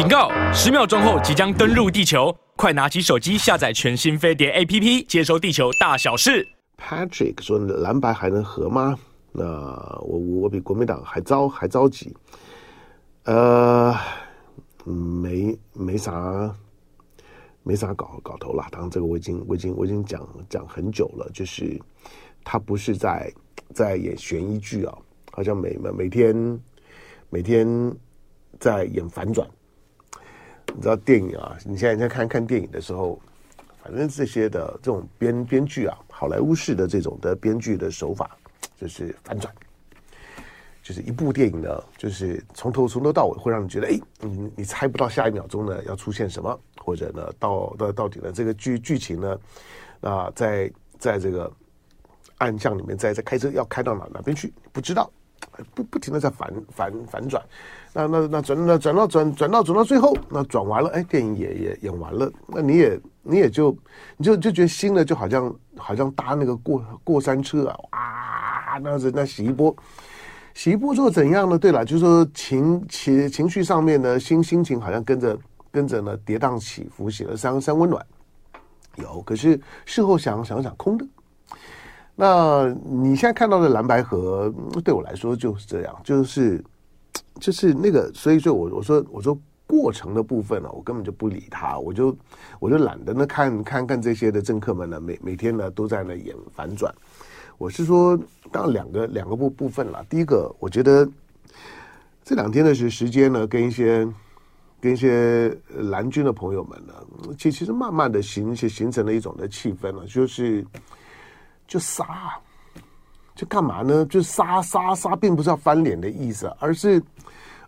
警告！十秒钟后即将登陆地球，快拿起手机下载全新飞碟 APP，接收地球大小事。Patrick 说：“蓝白还能合吗？那我我比国民党还着还着急。呃，没没啥没啥搞搞头了。当然，这个我已经我已经我已经讲讲很久了，就是他不是在在演悬疑剧啊，好像每每每天每天在演反转。”你知道电影啊？你现在在看看电影的时候，反正这些的这种编编剧啊，好莱坞式的这种的编剧的手法，就是反转，就是一部电影呢，就是从头从头到尾会让你觉得，哎，你你猜不到下一秒钟呢要出现什么，或者呢到到到底呢这个剧剧情呢，啊，在在这个暗巷里面，在在开车要开到哪哪边去，不知道。不不停的在反反反转，那那那转那转到转转到转到最后，那转完了，哎，电影也也演完了，那你也你也就你就就觉得新的就好像好像搭那个过过山车啊，哇，那是那洗一波，洗一波之后怎样呢？对了，就是说情情情绪上面呢，心心情好像跟着跟着呢跌宕起伏，写了三三温暖，有，可是事后想想想空的。那你现在看到的蓝白河，对我来说就是这样，就是就是那个，所以说我我说我说过程的部分呢，我根本就不理他，我就我就懒得呢看看看这些的政客们呢，每每天呢都在那演反转。我是说，当然两个两个部部分了。第一个，我觉得这两天的时时间呢，跟一些跟一些蓝军的朋友们呢，其其实慢慢的形形成了一种的气氛了，就是。就杀，就干嘛呢？就杀杀杀，并不是要翻脸的意思，而是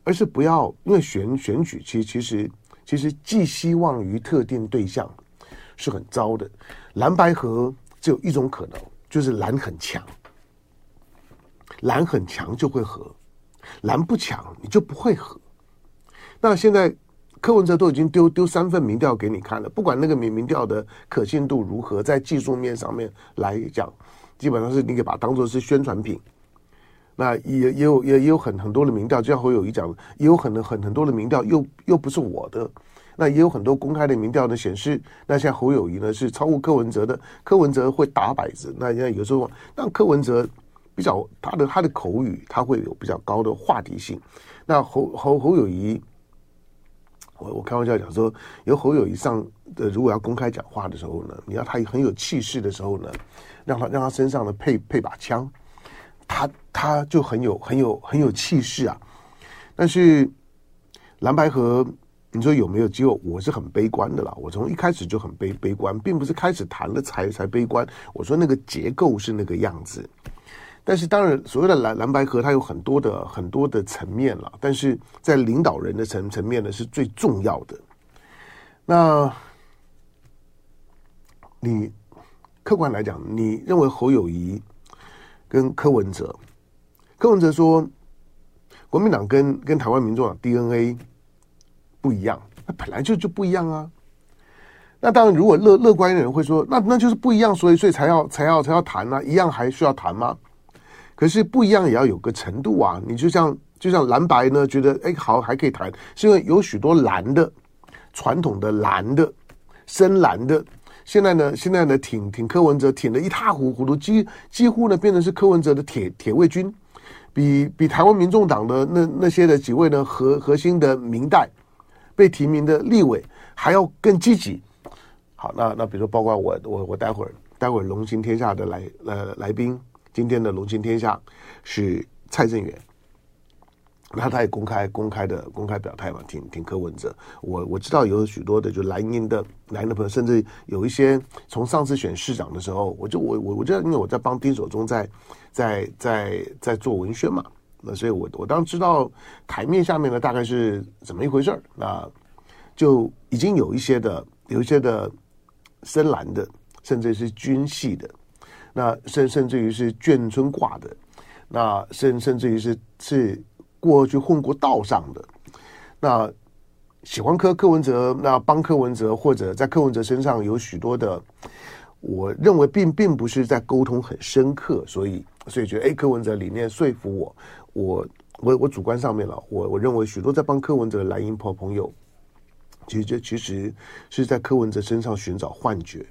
而是不要，因为选选举，其其实其实寄希望于特定对象是很糟的。蓝白合只有一种可能，就是蓝很强，蓝很强就会合，蓝不强你就不会合。那现在。柯文哲都已经丢丢三份民调给你看了，不管那个民民调的可信度如何，在技术面上面来讲，基本上是你可以把它当做是宣传品。那也也有也也有很很多的民调，就像侯友宜讲，也有很很很多的民调又又不是我的。那也有很多公开的民调呢显示，那像侯友宜呢是超过柯文哲的，柯文哲会打摆子。那像有时候，但柯文哲比较他的他的口语，他会有比较高的话题性。那侯侯侯友宜。我我开玩笑讲说，有侯友宜上的，如果要公开讲话的时候呢，你要他很有气势的时候呢，让他让他身上呢配配把枪，他他就很有很有很有气势啊。但是蓝白合，你说有没有机会？我是很悲观的啦。我从一开始就很悲悲观，并不是开始谈了才才悲观。我说那个结构是那个样子。但是当然，所谓的蓝蓝白合，它有很多的很多的层面了。但是在领导人的层层面呢，是最重要的。那，你客观来讲，你认为侯友谊跟柯文哲，柯文哲说，国民党跟跟台湾民众党 DNA 不一样，那本来就就不一样啊。那当然，如果乐乐观的人会说，那那就是不一样，所以所以才要才要才要谈啊，一样还需要谈吗？可是不一样也要有个程度啊！你就像就像蓝白呢，觉得哎好还可以谈，是因为有许多蓝的传统的蓝的深蓝的，现在呢现在呢挺挺柯文哲挺得一塌糊涂，几几乎呢变成是柯文哲的铁铁卫军，比比台湾民众党的那那些的几位呢核核心的民代被提名的立委还要更积极。好，那那比如说包括我我我待会儿待会儿龙行天下的来呃来宾。今天的龙行天下是蔡正元，那他也公开公开的公开表态嘛，挺挺柯文哲。我我知道有许多的就蓝营的蓝营的朋友，甚至有一些从上次选市长的时候，我就我我我知道，因为我在帮丁守中在在在在做文宣嘛，那所以我我当知道台面下面呢大概是怎么一回事儿，那就已经有一些的有一些的深蓝的，甚至是军系的。那甚甚至于是眷村挂的，那甚甚至于是是过去混过道上的，那喜欢柯柯文哲，那帮柯文哲或者在柯文哲身上有许多的，我认为并并不是在沟通很深刻，所以所以觉得哎，柯文哲理念说服我，我我我主观上面了，我我认为许多在帮柯文哲的蓝营朋朋友其实这其实是在柯文哲身上寻找幻觉。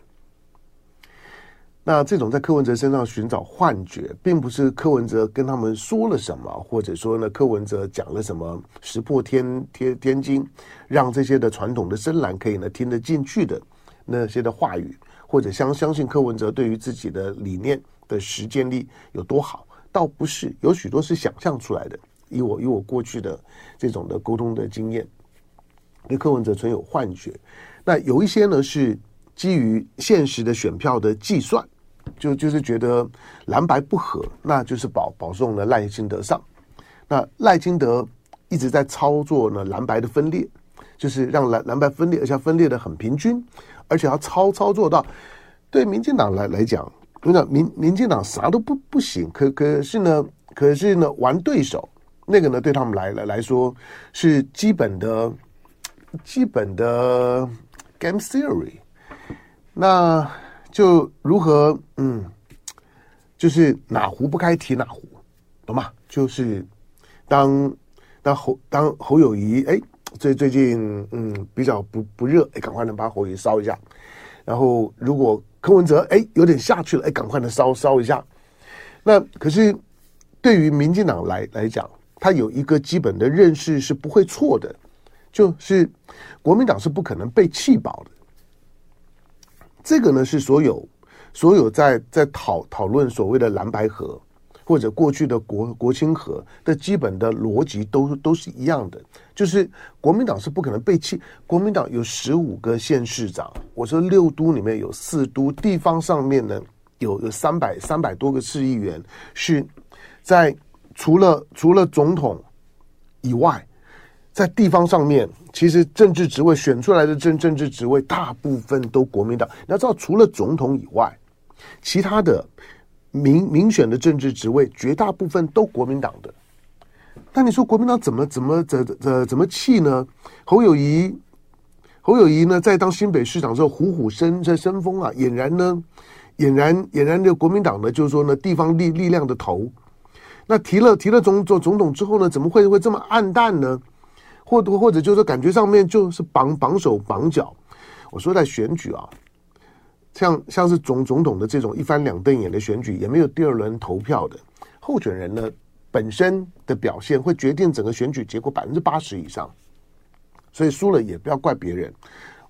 那这种在柯文哲身上寻找幻觉，并不是柯文哲跟他们说了什么，或者说呢，柯文哲讲了什么石破天天天惊，让这些的传统的深蓝可以呢听得进去的那些的话语，或者相相信柯文哲对于自己的理念的实践力有多好，倒不是，有许多是想象出来的。以我以我过去的这种的沟通的经验，对柯文哲存有幻觉，那有一些呢是。基于现实的选票的计算，就就是觉得蓝白不合，那就是保保送了赖清德上。那赖清德一直在操作呢蓝白的分裂，就是让蓝蓝白分裂，而且分裂的很平均，而且要操操作到对民进党来来讲，那民民进党啥都不不行，可可是呢，可是呢玩对手那个呢对他们来来来说是基本的基本的 game theory。那就如何嗯，就是哪壶不开提哪壶，懂吗？就是当当侯当侯友宜哎，最最近嗯比较不不热哎，赶快能把侯友宜烧一下。然后如果柯文哲哎有点下去了哎，赶快能烧烧一下。那可是对于民进党来来讲，他有一个基本的认识是不会错的，就是国民党是不可能被气饱的。这个呢是所有所有在在讨讨论所谓的蓝白河或者过去的国国亲合的基本的逻辑都都是一样的，就是国民党是不可能被弃。国民党有十五个县市长，我说六都里面有四都，地方上面呢有有三百三百多个市议员，是在除了除了总统以外。在地方上面，其实政治职位选出来的政政治职位大部分都国民党。你要知道，除了总统以外，其他的民民选的政治职位绝大部分都国民党的。那你说国民党怎么怎么怎怎怎么气呢？侯友谊，侯友谊呢，在当新北市长之后，虎虎生这生风啊，俨然呢，俨然俨然的国民党呢，就是说呢，地方力力量的头。那提了提了总总总统之后呢，怎么会会这么暗淡呢？或或或者就是感觉上面就是绑绑手绑脚，我说在选举啊，像像是总总统的这种一翻两瞪眼的选举，也没有第二轮投票的候选人呢，本身的表现会决定整个选举结果百分之八十以上，所以输了也不要怪别人。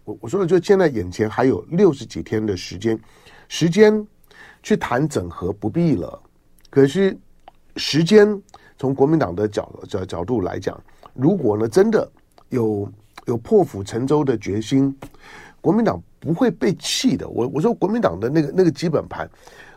我我说的就现在眼前还有六十几天的时间，时间去谈整合不必了。可是时间从国民党的角角角度来讲。如果呢，真的有有破釜沉舟的决心，国民党不会被气的。我我说国民党的那个那个基本盘，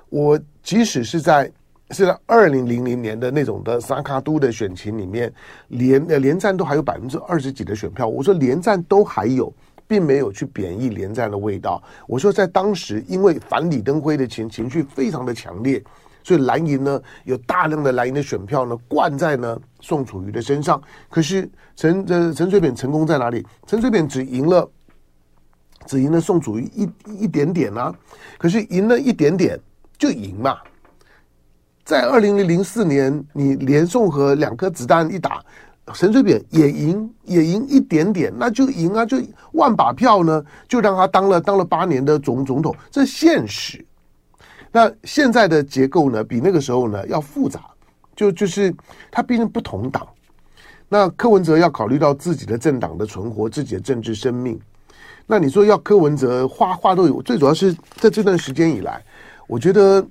我即使是在是在二零零零年的那种的萨卡都的选情里面，连连战都还有百分之二十几的选票。我说连战都还有，并没有去贬义连战的味道。我说在当时，因为反李登辉的情情绪非常的强烈。所以蓝营呢，有大量的蓝营的选票呢，灌在呢宋楚瑜的身上。可是陈这陈水扁成功在哪里？陈水扁只赢了，只赢了宋楚瑜一一点点啊。可是赢了一点点就赢嘛。在二零零四年，你连宋和两颗子弹一打，陈水扁也赢，也赢一点点，那就赢啊，就万把票呢，就让他当了当了八年的总总统，这现实。那现在的结构呢，比那个时候呢要复杂，就就是他毕竟不同党。那柯文哲要考虑到自己的政党的存活，自己的政治生命。那你说要柯文哲话话都有，最主要是在这段时间以来，我觉得，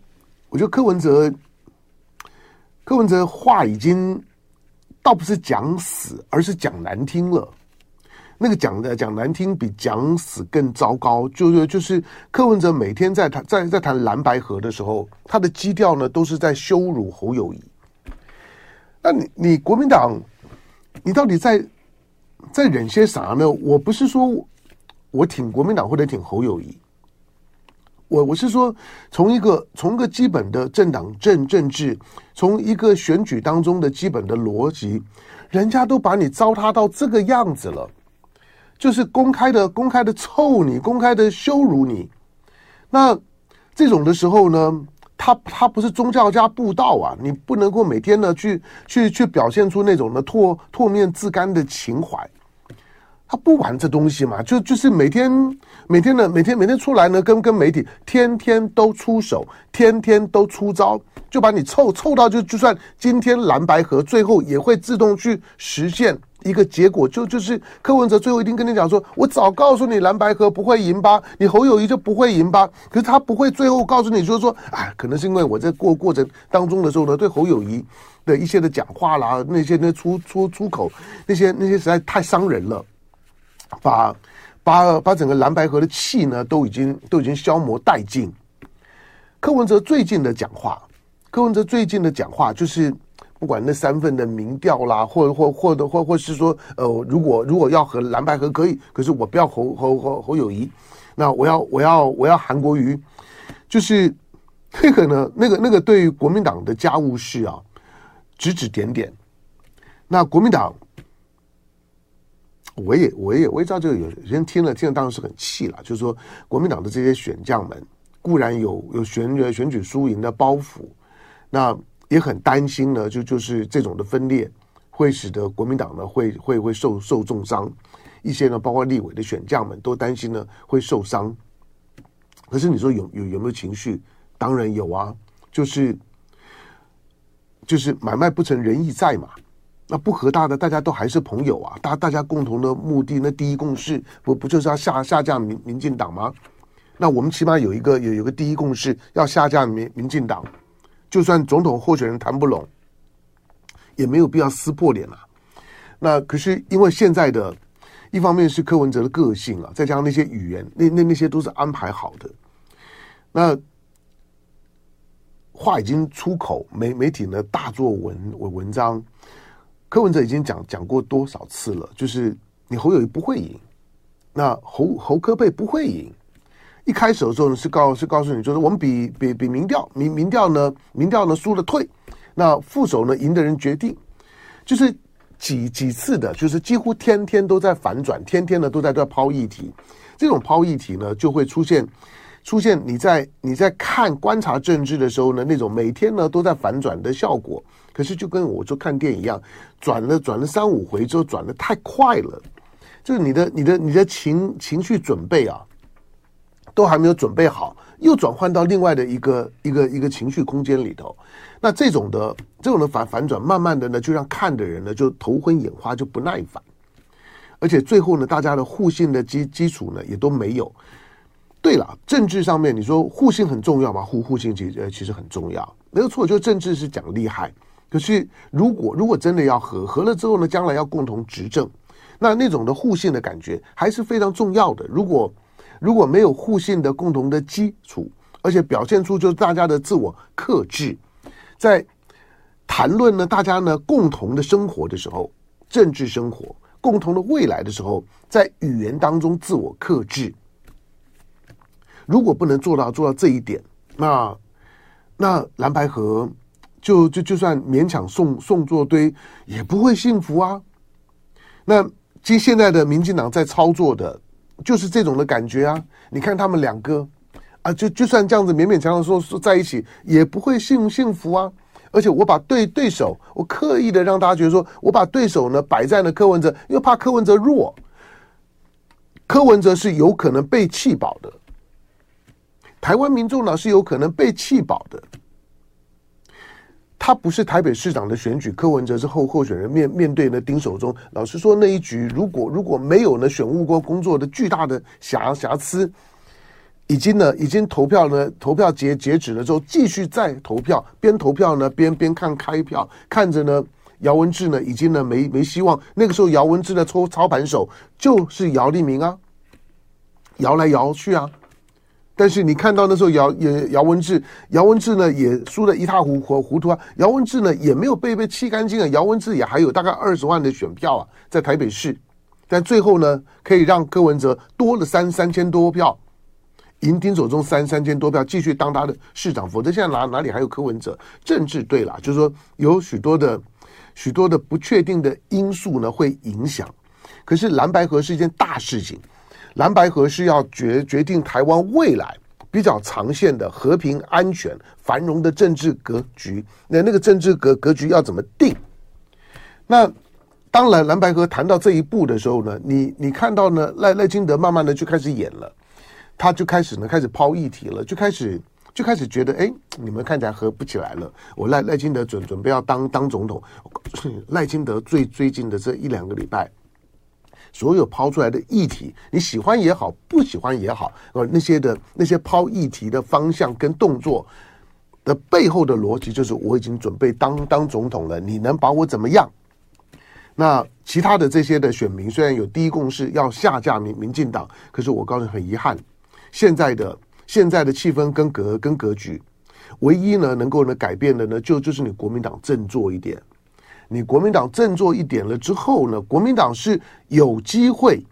我觉得柯文哲，柯文哲话已经倒不是讲死，而是讲难听了。那个讲的讲难听，比讲死更糟糕。就是就是柯文哲每天在谈在在谈蓝白合的时候，他的基调呢都是在羞辱侯友宜。那你你国民党，你到底在在忍些啥呢？我不是说我挺国民党或者挺侯友宜，我我是说从一个从一个基本的政党政政治，从一个选举当中的基本的逻辑，人家都把你糟蹋到这个样子了。就是公开的、公开的臭你，公开的羞辱你。那这种的时候呢，他他不是宗教家布道啊，你不能够每天呢去去去表现出那种的唾唾面自干的情怀。他不玩这东西嘛，就就是每天每天呢，每天每天出来呢，跟跟媒体天天都出手，天天都出招，就把你凑凑到就就算今天蓝白合最后也会自动去实现一个结果，就就是柯文哲最后一定跟你讲说，我早告诉你蓝白河不会赢吧，你侯友谊就不会赢吧，可是他不会最后告诉你就是说，哎，可能是因为我在过过程当中的时候呢，对侯友谊。的一些的讲话啦，那些那出出出口，那些那些实在太伤人了，把把把整个蓝白河的气呢，都已经都已经消磨殆尽。柯文哲最近的讲话，柯文哲最近的讲话就是，不管那三份的民调啦，或或或的或或是说，呃，如果如果要和蓝白合可以，可是我不要侯侯侯侯友谊，那我要我要我要韩国瑜，就是 那个呢，那个那个对于国民党的家务事啊。指指点点，那国民党，我也我也我也知道，这个有人听了听了当然是很气了。就是说，国民党的这些选将们固然有有选选举输赢的包袱，那也很担心呢。就就是这种的分裂会使得国民党呢会会会受受重伤，一些呢包括立委的选将们都担心呢会受伤。可是你说有有有没有情绪？当然有啊，就是。就是买卖不成仁义在嘛，那不和大的大家都还是朋友啊，大大家共同的目的，那第一共识不不就是要下下架民民进党吗？那我们起码有一个有有个第一共识，要下架民民进党，就算总统候选人谈不拢，也没有必要撕破脸了啊。那可是因为现在的，一方面是柯文哲的个性啊，再加上那些语言，那那那些都是安排好的，那。话已经出口，媒媒体呢大做文文文章。柯文哲已经讲讲过多少次了？就是你侯友宜不会赢，那侯侯科贝不会赢。一开始的时候呢是告是告诉你，就是我们比比比民调民民调呢民调呢输了退，那副手呢赢的人决定。就是几几次的，就是几乎天天都在反转，天天呢都在这抛议题。这种抛议题呢就会出现。出现你在你在看观察政治的时候呢，那种每天呢都在反转的效果，可是就跟我说看电影一样，转了转了三五回之后转得太快了，就是你的你的你的情情绪准备啊，都还没有准备好，又转换到另外的一个一个一个情绪空间里头，那这种的这种的反反转，慢慢的呢就让看的人呢就头昏眼花，就不耐烦，而且最后呢大家的互信的基基础呢也都没有。对了，政治上面你说互信很重要吗？互互信其实其实很重要，没有错。就政治是讲厉害，可是如果如果真的要合合了之后呢，将来要共同执政，那那种的互信的感觉还是非常重要的。如果如果没有互信的共同的基础，而且表现出就是大家的自我克制，在谈论呢大家呢共同的生活的时候，政治生活共同的未来的时候，在语言当中自我克制。如果不能做到做到这一点，那那蓝白河就就就算勉强送送作堆，也不会幸福啊。那其实现在的民进党在操作的，就是这种的感觉啊。你看他们两个啊，就就算这样子勉勉强强说说在一起，也不会幸幸福啊。而且我把对对手，我刻意的让大家觉得说，我把对手呢摆在了柯文哲，又怕柯文哲弱，柯文哲是有可能被气饱的。台湾民众呢是有可能被气饱的，他不是台北市长的选举，柯文哲是候候选人面面对呢丁守中。老实说，那一局如果如果没有呢选务工工作的巨大的瑕瑕疵，已经呢已经投票呢投票截截止了之后，继续再投票，边投票呢边边看开票，看着呢姚文智呢已经呢没没希望。那个时候姚文智的操操盘手就是姚立明啊，摇来摇去啊。但是你看到那时候姚也姚文智，姚文智呢也输得一塌糊糊糊涂啊。姚文智呢也没有被被气干净啊。姚文智也还有大概二十万的选票啊，在台北市，但最后呢可以让柯文哲多了三三千多票，赢丁守中三三千多票，继续当他的市长。否则现在哪哪里还有柯文哲？政治对了，就是说有许多的许多的不确定的因素呢会影响。可是蓝白河是一件大事情。蓝白合是要决决定台湾未来比较长线的和平、安全、繁荣的政治格局。那那个政治格格局要怎么定？那当然蓝白合谈到这一步的时候呢，你你看到呢赖赖清德慢慢的就开始演了，他就开始呢开始抛议题了，就开始就开始觉得哎，你们看起来合不起来了。我赖赖清德准准备要当当总统，赖清德最最近的这一两个礼拜。所有抛出来的议题，你喜欢也好，不喜欢也好，呃，那些的那些抛议题的方向跟动作的背后的逻辑，就是我已经准备当当总统了，你能把我怎么样？那其他的这些的选民虽然有第一共识要下架民民进党，可是我告诉你很遗憾，现在的现在的气氛跟格跟格局，唯一呢能够呢改变的呢，就就是你国民党振作一点。你国民党振作一点了之后呢，国民党是有机会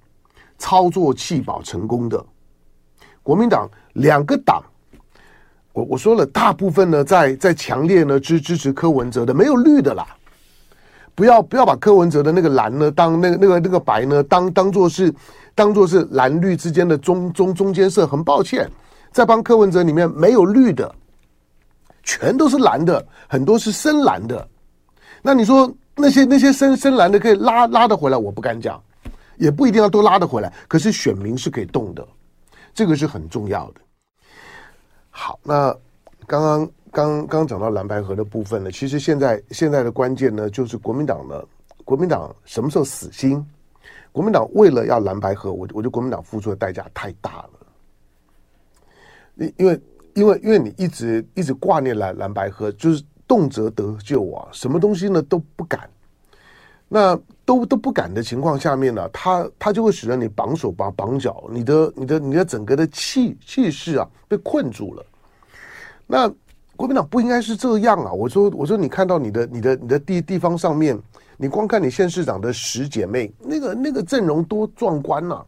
操作弃保成功的。国民党两个党，我我说了，大部分呢在在强烈呢支支持柯文哲的，没有绿的啦。不要不要把柯文哲的那个蓝呢当那个那个那个白呢当当做是当做是蓝绿之间的中中中间色。很抱歉，在帮柯文哲里面没有绿的，全都是蓝的，很多是深蓝的。那你说那些那些深深蓝的可以拉拉得回来，我不敢讲，也不一定要都拉得回来。可是选民是可以动的，这个是很重要的。好，那刚刚刚刚讲到蓝白河的部分呢，其实现在现在的关键呢，就是国民党呢，国民党什么时候死心？国民党为了要蓝白河，我我觉得国民党付出的代价太大了。因因为因为因为你一直一直挂念蓝蓝白河，就是。动辄得救啊，什么东西呢都不敢，那都都不敢的情况下面呢，他他就会使得你绑手绑绑脚，你的你的你的整个的气气势啊被困住了。那国民党不应该是这样啊！我说我说你看到你的你的你的地地方上面，你光看你县市长的十姐妹，那个那个阵容多壮观呐、啊！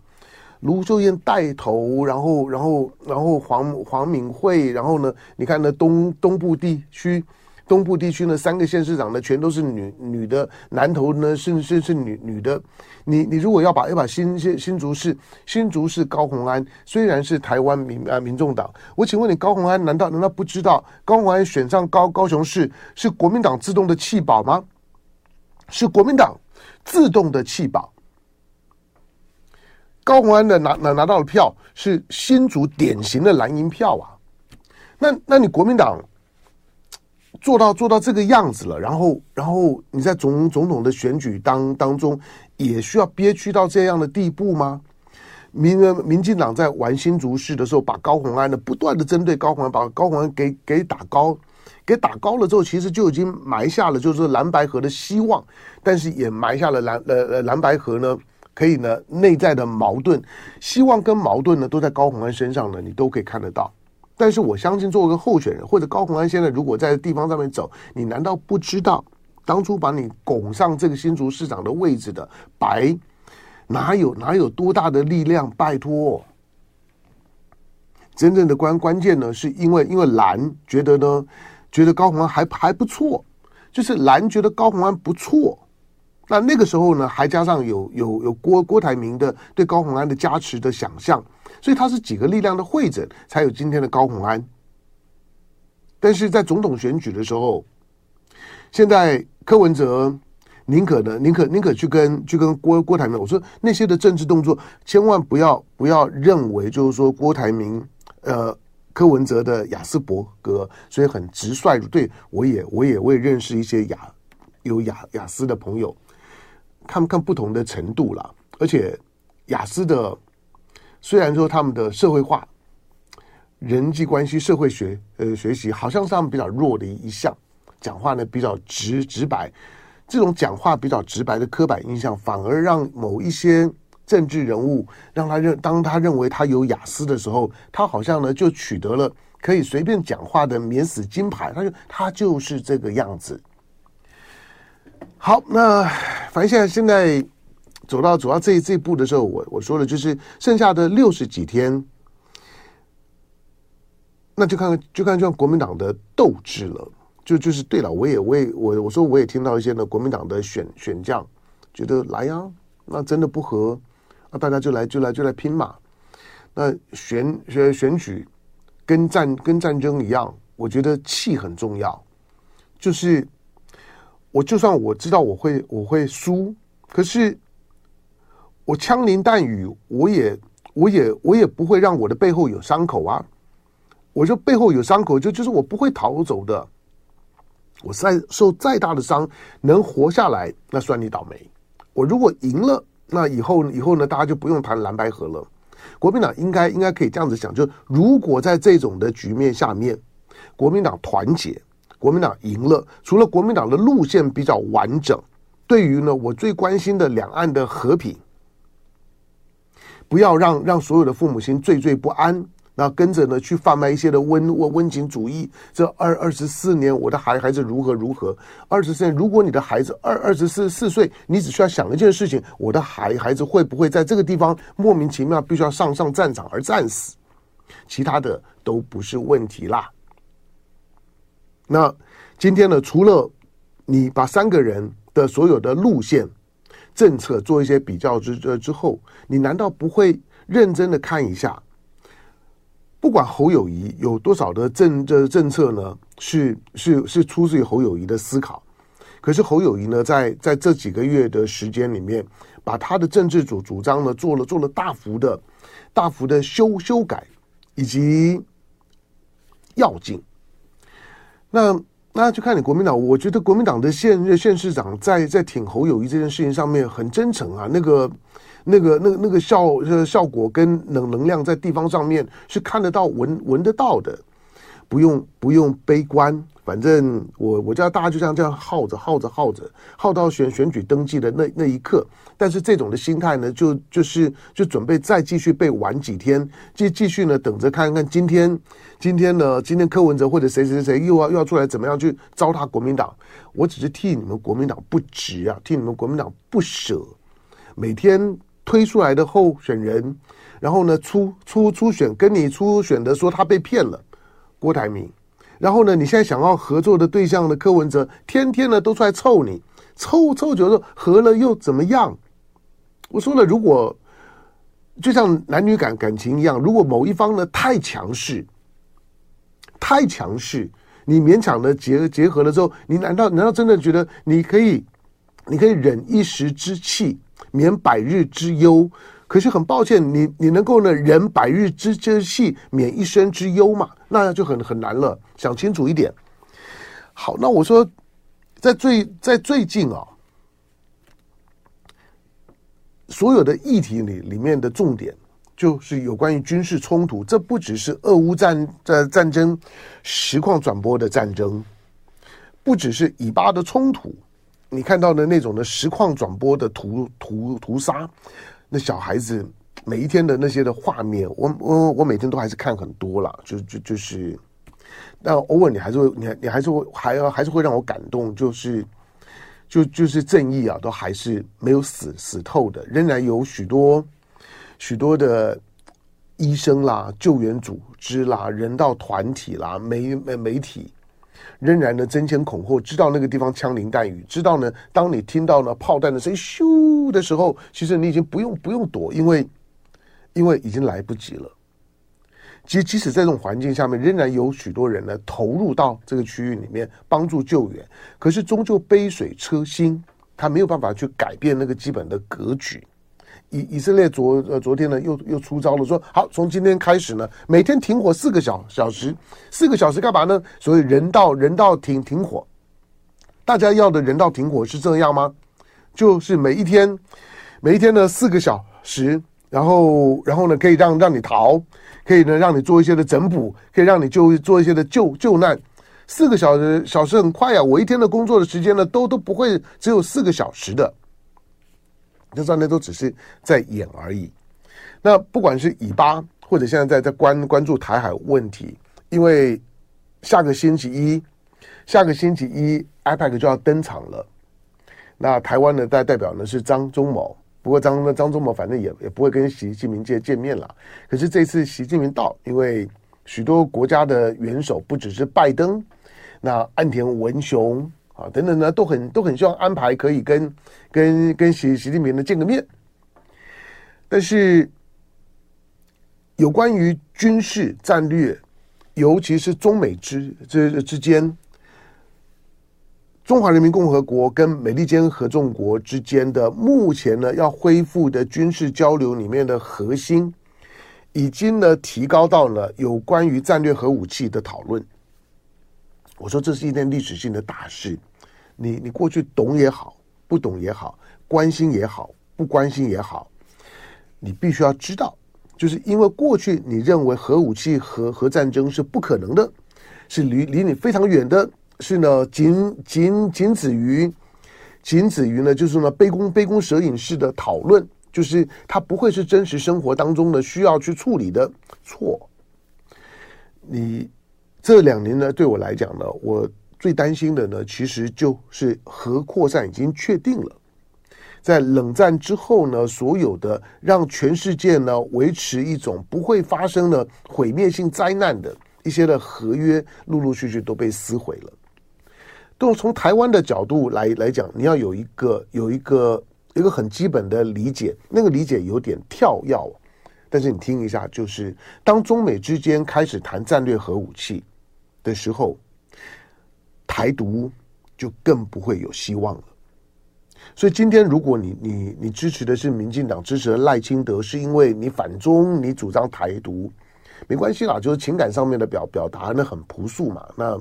卢秀燕带头，然后然后然后黄黄敏惠，然后呢，你看那东东部地区。东部地区呢，三个县市长呢，全都是女女的，南投呢是是是女女的。你你如果要把要把新新新竹市新竹市高虹安，虽然是台湾民啊民众党，我请问你高虹安难道难道不知道高虹安选上高高雄市是国民党自动的弃保吗？是国民党自动的弃保。高虹安的拿拿拿到的票是新竹典型的蓝银票啊，那那你国民党？做到做到这个样子了，然后然后你在总总统的选举当当中也需要憋屈到这样的地步吗？民民进党在玩新竹市的时候，把高虹安呢不断的针对高虹安，把高虹安给给打高，给打高了之后，其实就已经埋下了就是蓝白河的希望，但是也埋下了蓝呃呃蓝白河呢可以呢内在的矛盾，希望跟矛盾呢都在高虹安身上呢，你都可以看得到。但是我相信，作为个候选人，或者高虹安现在如果在地方上面走，你难道不知道当初把你拱上这个新竹市长的位置的白哪有哪有多大的力量？拜托，真正的关关键呢，是因为因为蓝觉得呢，觉得高虹安还还不错，就是蓝觉得高虹安不错。那那个时候呢，还加上有有有郭郭台铭的对高虹安的加持的想象。所以他是几个力量的会诊，才有今天的高虹安。但是在总统选举的时候，现在柯文哲宁可呢，宁可宁可去跟去跟郭郭台铭，我说那些的政治动作，千万不要不要认为就是说郭台铭呃柯文哲的雅斯伯格，所以很直率。对，我也我也我也认识一些雅有雅雅思的朋友，看看不同的程度了，而且雅思的。虽然说他们的社会化、人际关系、社会学呃学习，好像是他们比较弱的一项，讲话呢比较直直白，这种讲话比较直白的刻板印象，反而让某一些政治人物让他认，当他认为他有雅思的时候，他好像呢就取得了可以随便讲话的免死金牌，他就他就是这个样子。好，那反正现在现在。走到走到这这一步的时候，我我说了，就是剩下的六十几天，那就看就看就看国民党的斗志了。就就是对了，我也我也我我说我也听到一些呢，国民党的选选将觉得来呀，那真的不合，那大家就来就来就来拼嘛。那选选选举跟战跟战争一样，我觉得气很重要。就是我就算我知道我会我会输。可是我枪林弹雨，我也我也我也不会让我的背后有伤口啊！我说背后有伤口，就就是我不会逃走的。我再受再大的伤，能活下来，那算你倒霉。我如果赢了，那以后以后呢，大家就不用谈蓝白河了。国民党应该应该可以这样子想，就如果在这种的局面下面，国民党团结，国民党赢了，除了国民党的路线比较完整，对于呢我最关心的两岸的和平，不要让让所有的父母亲惴惴不安。那跟着呢，去贩卖一些的温温温情主义。这二二十四年，我的孩孩子如何如何？二十四年，如果你的孩子二二十四四岁，你只需要想一件事情：我的孩孩子会不会在这个地方莫名其妙必须要上上战场而战死？其他的都不是问题啦。那今天呢，除了你把三个人的所有的路线、政策做一些比较之之之后，你难道不会认真的看一下？不管侯友谊有多少的政这政策呢，是是是出自于侯友谊的思考。可是侯友谊呢，在在这几个月的时间里面，把他的政治主主张呢做了做了大幅的大幅的修修改以及要进。那那就看你国民党，我觉得国民党的现任县市长在在挺侯友谊这件事情上面很真诚啊，那个。那个、那个、那个效效果跟能能量在地方上面是看得到、闻闻得到的，不用不用悲观。反正我我叫大家就像这样耗着、耗着、耗着，耗到选选举登记的那那一刻。但是这种的心态呢，就就是就准备再继续被玩几天，继继续呢等着看看今天今天呢，今天柯文哲或者谁谁谁又要又要出来怎么样去糟蹋国民党。我只是替你们国民党不值啊，替你们国民党不舍，每天。推出来的候选人，然后呢，初初初选跟你初选的说他被骗了，郭台铭，然后呢，你现在想要合作的对象的柯文哲，天天呢都出来凑你，凑凑久了合了又怎么样？我说了，如果就像男女感感情一样，如果某一方呢太强势，太强势，你勉强的结结合了之后，你难道难道真的觉得你可以，你可以忍一时之气？免百日之忧，可是很抱歉，你你能够呢忍百日之之气，免一生之忧嘛？那就很很难了。想清楚一点。好，那我说，在最在最近啊，所有的议题里里面的重点，就是有关于军事冲突。这不只是俄乌战战战争实况转播的战争，不只是以巴的冲突。你看到的那种的实况转播的屠屠屠杀，那小孩子每一天的那些的画面，我我我每天都还是看很多了，就就就是，但偶尔你还是会，你你还是会还要还是会让我感动，就是就就是正义啊，都还是没有死死透的，仍然有许多许多的医生啦、救援组织啦、人道团体啦、媒媒媒体。仍然呢，争先恐后，知道那个地方枪林弹雨，知道呢，当你听到呢炮弹的声音咻的时候，其实你已经不用不用躲，因为因为已经来不及了。即即使在这种环境下面，仍然有许多人呢投入到这个区域里面帮助救援，可是终究杯水车薪，他没有办法去改变那个基本的格局。以以色列昨呃昨天呢又又出招了，说好从今天开始呢，每天停火四个小小时，四个小时干嘛呢？所谓人道人道停停火，大家要的人道停火是这样吗？就是每一天每一天呢四个小时，然后然后呢可以让让你逃，可以呢让你做一些的整补，可以让你就做一些的救救难，四个小时小时很快啊，我一天的工作的时间呢都都不会只有四个小时的。就算那都只是在演而已。那不管是以巴，或者现在在在关关注台海问题，因为下个星期一，下个星期一，IPAC 就要登场了。那台湾的代代表呢是张忠谋，不过张张忠谋反正也也不会跟习近平见见面了。可是这次习近平到，因为许多国家的元首不只是拜登，那岸田文雄。啊，等等呢，都很都很希望安排可以跟跟跟习习近平呢见个面，但是有关于军事战略，尤其是中美之之之间，中华人民共和国跟美利坚合众国之间的目前呢要恢复的军事交流里面的核心，已经呢提高到了有关于战略核武器的讨论。我说这是一件历史性的大事，你你过去懂也好，不懂也好，关心也好，不关心也好，你必须要知道，就是因为过去你认为核武器和核战争是不可能的，是离离你非常远的。是呢，仅仅仅止于，仅止于呢，就是呢，杯弓杯弓蛇影式的讨论，就是它不会是真实生活当中的需要去处理的错。你这两年呢，对我来讲呢，我最担心的呢，其实就是核扩散已经确定了，在冷战之后呢，所有的让全世界呢维持一种不会发生的毁灭性灾难的一些的合约，陆陆续续都被撕毁了。从从台湾的角度来来讲，你要有一个有一个一个很基本的理解，那个理解有点跳跃，但是你听一下，就是当中美之间开始谈战略核武器的时候，台独就更不会有希望了。所以今天，如果你你你支持的是民进党，支持的赖清德，是因为你反中，你主张台独，没关系啦，就是情感上面的表表达，那很朴素嘛，那。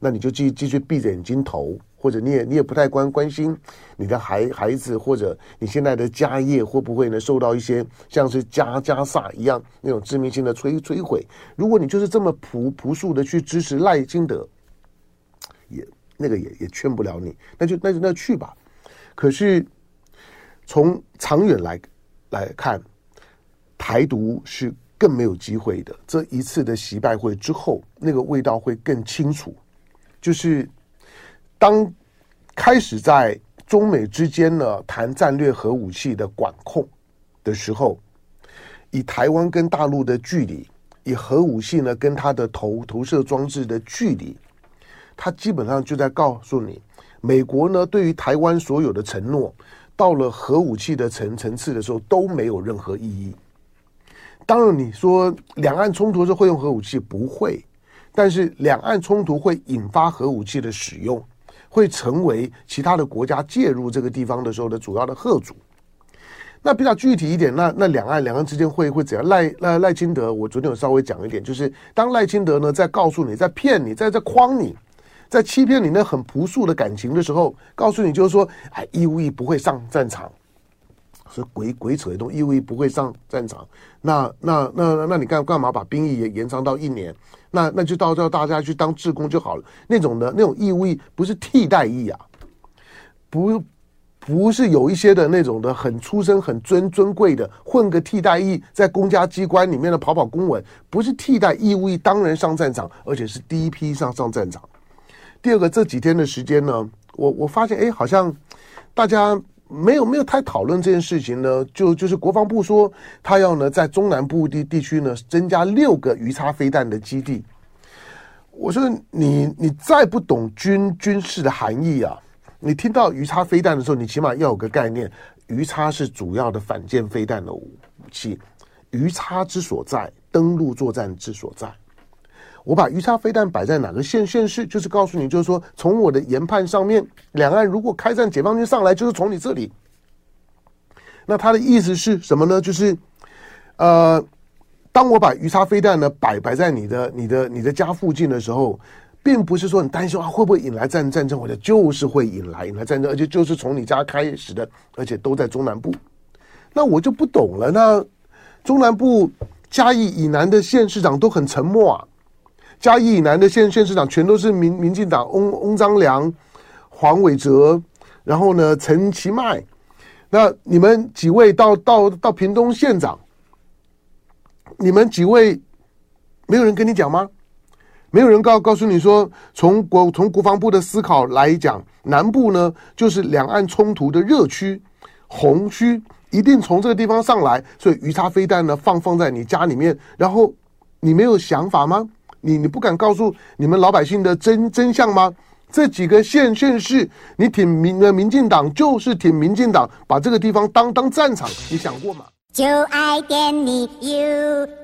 那你就继继续闭着眼睛投，或者你也你也不太关关心你的孩孩子，或者你现在的家业会不会呢受到一些像是加加萨一样那种致命性的摧摧毁？如果你就是这么朴朴素的去支持赖清德，也那个也也劝不了你，那就那就那去吧。可是从长远来来看，台独是更没有机会的。这一次的习拜会之后，那个味道会更清楚。就是当开始在中美之间呢谈战略核武器的管控的时候，以台湾跟大陆的距离，以核武器呢跟它的投投射装置的距离，它基本上就在告诉你，美国呢对于台湾所有的承诺，到了核武器的层层次的时候都没有任何意义。当然，你说两岸冲突是会用核武器，不会。但是两岸冲突会引发核武器的使用，会成为其他的国家介入这个地方的时候的主要的贺主。那比较具体一点，那那两岸两岸之间会会怎样？赖赖赖清德，我昨天有稍微讲一点，就是当赖清德呢在告诉你，在骗你，在在诓你，在欺骗你那很朴素的感情的时候，告诉你就是说，哎，义务役不会上战场。是鬼鬼扯一通，义务役不会上战场，那那那那，你干干嘛把兵役也延长到一年？那那就到叫大家去当志工就好了。那种的那种义务役不是替代役啊，不不是有一些的那种的很出身很尊尊贵的混个替代役，在公家机关里面的跑跑公文，不是替代义务役当然上战场，而且是第一批上上战场。第二个这几天的时间呢，我我发现哎，好像大家。没有没有太讨论这件事情呢，就就是国防部说他要呢在中南部地地区呢增加六个鱼叉飞弹的基地。我说你你再不懂军军事的含义啊，你听到鱼叉飞弹的时候，你起码要有个概念，鱼叉是主要的反舰飞弹的武器，鱼叉之所在，登陆作战之所在。我把鱼叉飞弹摆在哪个县县市，就是告诉你，就是说，从我的研判上面，两岸如果开战，解放军上来就是从你这里。那他的意思是什么呢？就是，呃，当我把鱼叉飞弹呢摆摆在你的、你的、你的家附近的时候，并不是说你担心啊会不会引来战战争，或者就是会引来引来战争，而且就是从你家开始的，而且都在中南部。那我就不懂了，那中南部嘉义以南的县市长都很沉默啊。嘉义以南的县县市长全都是民民进党翁翁章良、黄伟哲，然后呢陈其迈，那你们几位到到到屏东县长，你们几位没有人跟你讲吗？没有人告告诉你说，从国从国防部的思考来讲，南部呢就是两岸冲突的热区、红区，一定从这个地方上来，所以鱼叉飞弹呢放放在你家里面，然后你没有想法吗？你你不敢告诉你们老百姓的真真相吗？这几个县县市，你挺民的民进党，就是挺民进党，把这个地方当当战场，你想过吗？就爱点你 UFO。